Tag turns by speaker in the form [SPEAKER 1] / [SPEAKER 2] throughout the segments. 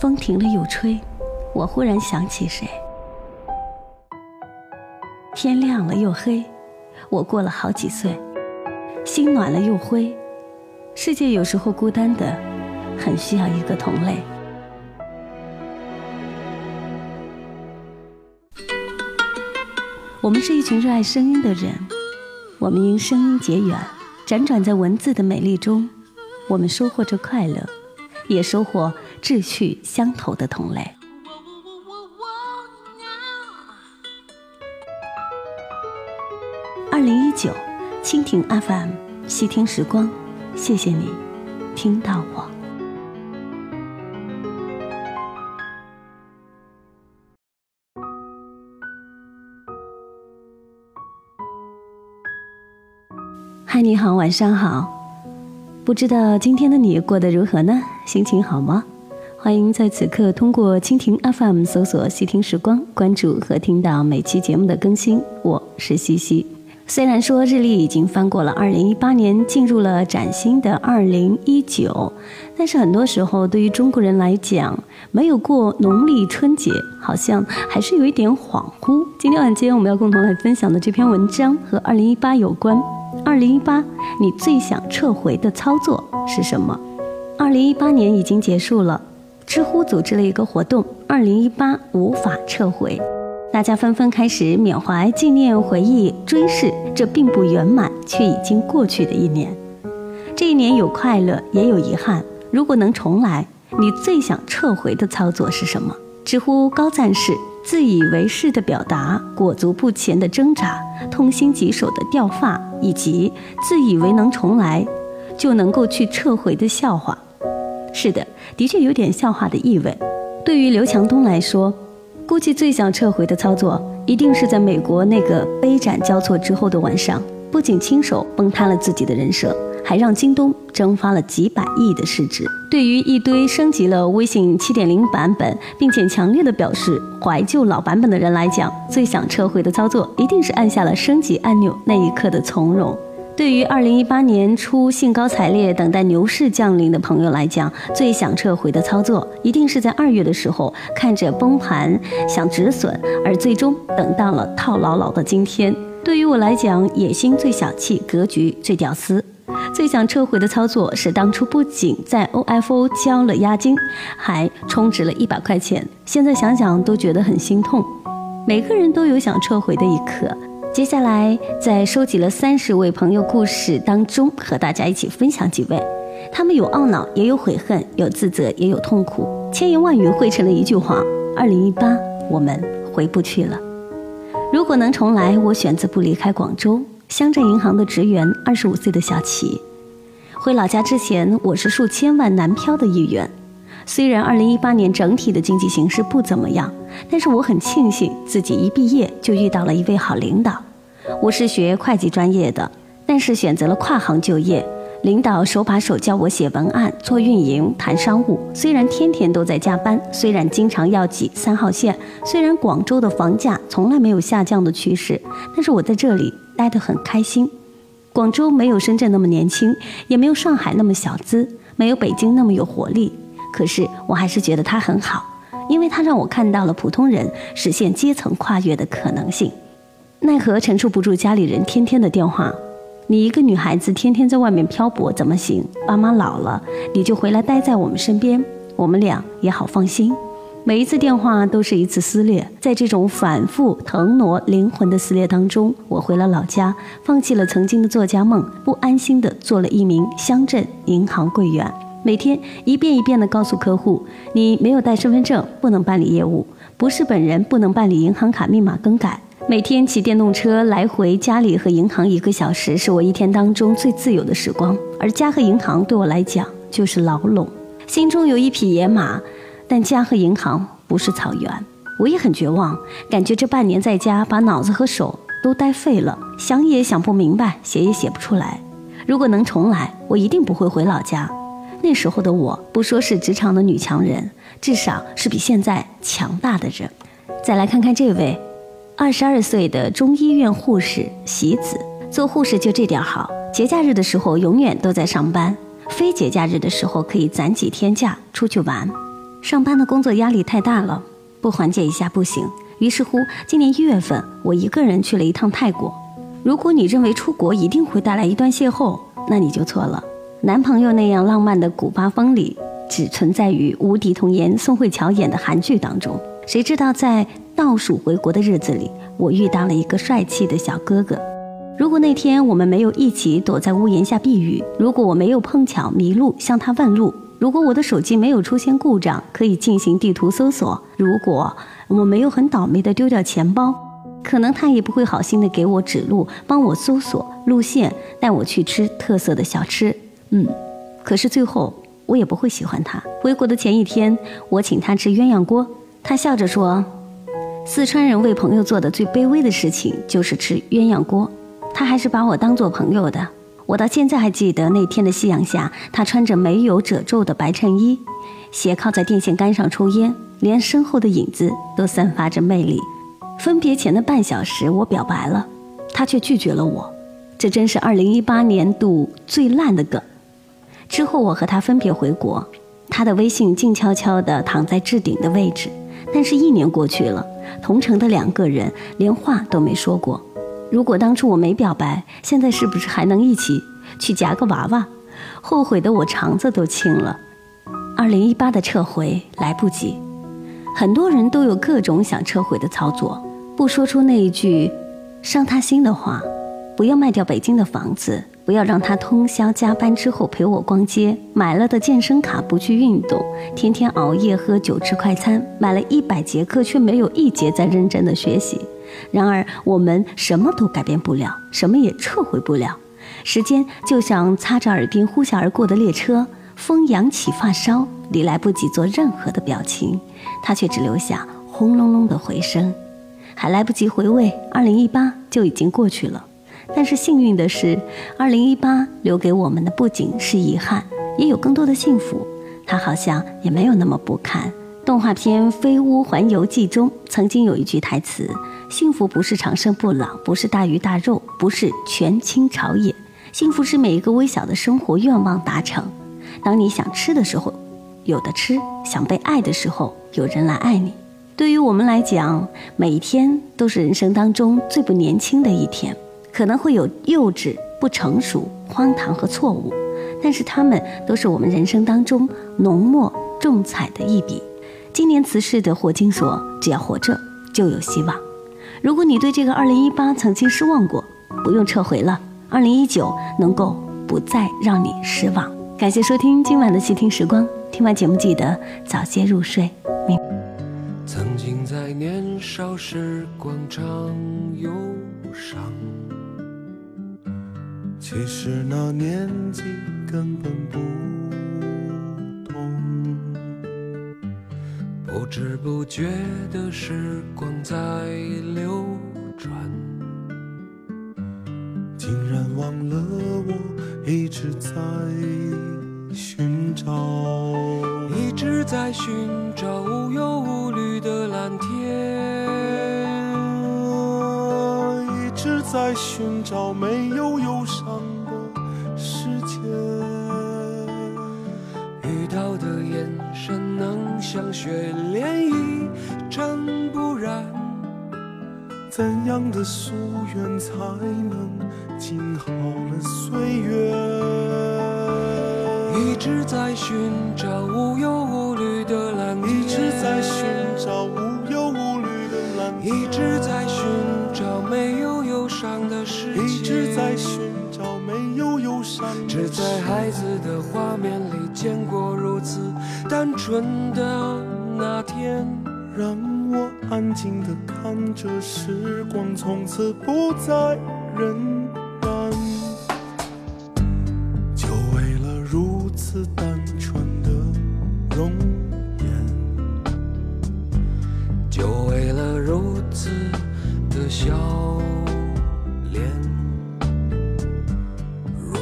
[SPEAKER 1] 风停了又吹，我忽然想起谁。天亮了又黑，我过了好几岁。心暖了又灰，世界有时候孤单的，很需要一个同类。我们是一群热爱声音的人，我们因声音结缘，辗转在文字的美丽中，我们收获着快乐，也收获志趣相投的同类。二零一九，蜻蜓 FM，细听时光，谢谢你听到我。嗨，你好，晚上好。不知道今天的你过得如何呢？心情好吗？欢迎在此刻通过蜻蜓 FM 搜索“细听时光”，关注和听到每期节目的更新。我是西西。虽然说日历已经翻过了二零一八年，进入了崭新的二零一九，但是很多时候对于中国人来讲，没有过农历春节，好像还是有一点恍惚。今天晚间我们要共同来分享的这篇文章和二零一八有关。二零一八，你最想撤回的操作是什么？二零一八年已经结束了，知乎组织了一个活动，二零一八无法撤回。大家纷纷开始缅怀、纪念、回忆、追视这并不圆满却已经过去的一年。这一年有快乐，也有遗憾。如果能重来，你最想撤回的操作是什么？知乎高赞是自以为是的表达、裹足不前的挣扎、痛心疾首的掉发，以及自以为能重来就能够去撤回的笑话。是的，的确有点笑话的意味。对于刘强东来说。估计最想撤回的操作，一定是在美国那个杯盏交错之后的晚上，不仅亲手崩塌了自己的人设，还让京东蒸发了几百亿的市值。对于一堆升级了微信七点零版本，并且强烈的表示怀旧老版本的人来讲，最想撤回的操作，一定是按下了升级按钮那一刻的从容。对于二零一八年初兴高采烈等待牛市降临的朋友来讲，最想撤回的操作，一定是在二月的时候看着崩盘想止损，而最终等到了套牢牢的今天。对于我来讲，野心最小气，格局最屌丝。最想撤回的操作是当初不仅在 OFO 交了押金，还充值了一百块钱，现在想想都觉得很心痛。每个人都有想撤回的一刻。接下来，在收集了三十位朋友故事当中，和大家一起分享几位。他们有懊恼，也有悔恨，有自责，也有痛苦，千言万语汇成了一句话：二零一八，我们回不去了。如果能重来，我选择不离开广州。乡镇银行的职员，二十五岁的小齐。回老家之前，我是数千万南漂的一员。虽然二零一八年整体的经济形势不怎么样，但是我很庆幸自己一毕业就遇到了一位好领导。我是学会计专业的，但是选择了跨行就业。领导手把手教我写文案、做运营、谈商务。虽然天天都在加班，虽然经常要挤三号线，虽然广州的房价从来没有下降的趋势，但是我在这里待得很开心。广州没有深圳那么年轻，也没有上海那么小资，没有北京那么有活力。可是我还是觉得它很好，因为它让我看到了普通人实现阶层跨越的可能性。奈何承受不住家里人天天的电话，你一个女孩子天天在外面漂泊怎么行？爸妈老了，你就回来待在我们身边，我们俩也好放心。每一次电话都是一次撕裂，在这种反复腾挪灵魂的撕裂当中，我回了老家，放弃了曾经的作家梦，不安心的做了一名乡镇银行柜员，每天一遍一遍的告诉客户，你没有带身份证不能办理业务，不是本人不能办理银行卡密码更改。每天骑电动车来回家里和银行一个小时，是我一天当中最自由的时光。而家和银行对我来讲就是牢笼，心中有一匹野马，但家和银行不是草原。我也很绝望，感觉这半年在家把脑子和手都呆废了，想也想不明白，写也写不出来。如果能重来，我一定不会回老家。那时候的我，不说是职场的女强人，至少是比现在强大的人。再来看看这位。二十二岁的中医院护士喜子，做护士就这点好，节假日的时候永远都在上班，非节假日的时候可以攒几天假出去玩。上班的工作压力太大了，不缓解一下不行。于是乎，今年一月份，我一个人去了一趟泰国。如果你认为出国一定会带来一段邂逅，那你就错了。男朋友那样浪漫的古巴风里，只存在于无敌童颜宋慧乔演的韩剧当中。谁知道在倒数回国的日子里，我遇到了一个帅气的小哥哥。如果那天我们没有一起躲在屋檐下避雨，如果我没有碰巧迷路向他问路，如果我的手机没有出现故障可以进行地图搜索，如果我没有很倒霉的丢掉钱包，可能他也不会好心的给我指路，帮我搜索路线，带我去吃特色的小吃。嗯，可是最后我也不会喜欢他。回国的前一天，我请他吃鸳鸯锅，他笑着说：“四川人为朋友做的最卑微的事情就是吃鸳鸯锅。”他还是把我当做朋友的。我到现在还记得那天的夕阳下，他穿着没有褶皱的白衬衣，斜靠在电线杆上抽烟，连身后的影子都散发着魅力。分别前的半小时，我表白了，他却拒绝了我。这真是2018年度最烂的梗。之后我和他分别回国，他的微信静悄悄地躺在置顶的位置。但是，一年过去了，同城的两个人连话都没说过。如果当初我没表白，现在是不是还能一起去夹个娃娃？后悔的我肠子都青了。2018的撤回来不及，很多人都有各种想撤回的操作，不说出那一句伤他心的话。不要卖掉北京的房子，不要让他通宵加班之后陪我逛街。买了的健身卡不去运动，天天熬夜喝酒吃快餐。买了一百节课，却没有一节在认真的学习。然而我们什么都改变不了，什么也撤回不了。时间就像擦着耳边呼啸而过的列车，风扬起发梢，你来不及做任何的表情，它却只留下轰隆隆的回声，还来不及回味，二零一八就已经过去了。但是幸运的是，二零一八留给我们的不仅是遗憾，也有更多的幸福。它好像也没有那么不堪。动画片《飞屋环游记》中曾经有一句台词：“幸福不是长生不老，不是大鱼大肉，不是权倾朝野，幸福是每一个微小的生活愿望达成。当你想吃的时候，有的吃；想被爱的时候，有人来爱你。”对于我们来讲，每一天都是人生当中最不年轻的一天。可能会有幼稚、不成熟、荒唐和错误，但是他们都是我们人生当中浓墨重彩的一笔。今年辞世的霍金说：“只要活着，就有希望。”如果你对这个2018曾经失望过，不用撤回了，2019能够不再让你失望。感谢收听今晚的细听时光，听完节目记得早些入睡。
[SPEAKER 2] 曾经在年少时光常忧伤。其实那年纪根本不懂，不知不觉的时光在流转，竟然忘了我一直在寻找，一直在寻找无忧无虑的蓝天，在寻找没有忧伤的世界。遇到的眼神能。像雪莲一，真不染，怎样的夙愿才能静好了岁月？一直在寻找无忧无虑的蓝天，一直在寻找无忧无虑的蓝天，一直在寻找没有忧伤的世界，一直在寻找没有忧伤。只在孩子的画面里见过如此。单纯的那天，让我安静的看着时光从此不再荏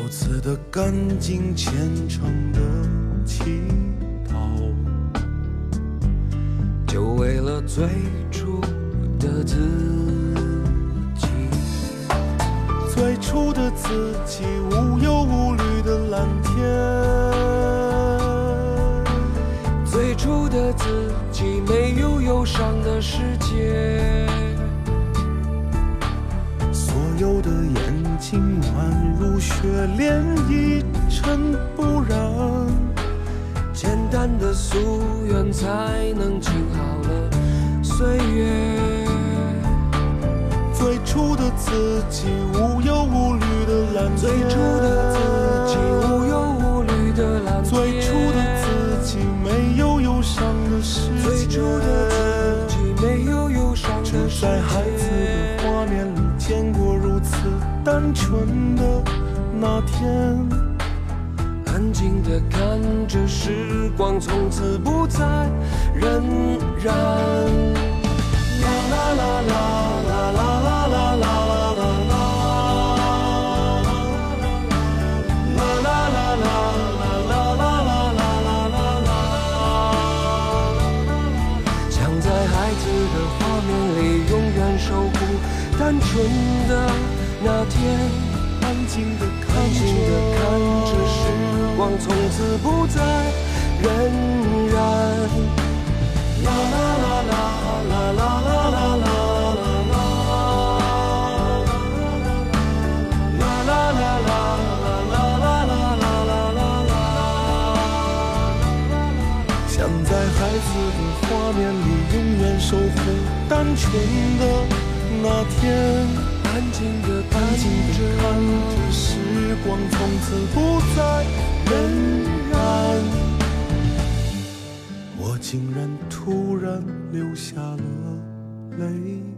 [SPEAKER 2] 如此的干净虔诚的祈祷。就为了最初的自己，最初的自己，无忧无虑的蓝天，最初的。自己，没有忧伤的世界。
[SPEAKER 3] 心宛如雪莲，一尘不染。
[SPEAKER 2] 简单的夙愿，才能静好了岁月。
[SPEAKER 3] 最初的自己，无忧无虑的蓝天。纯的那天，
[SPEAKER 2] 安静的看着时光从此不再荏苒。啦啦啦啦啦啦。单纯的那天，光从此不再荏苒。啦啦啦啦啦啦啦啦啦啦，啦啦啦啦啦啦啦啦啦。
[SPEAKER 3] 想在孩子的画面里永远守护单纯的。那天，安静的看着时光从此不再荏苒，我竟然突然流下了泪。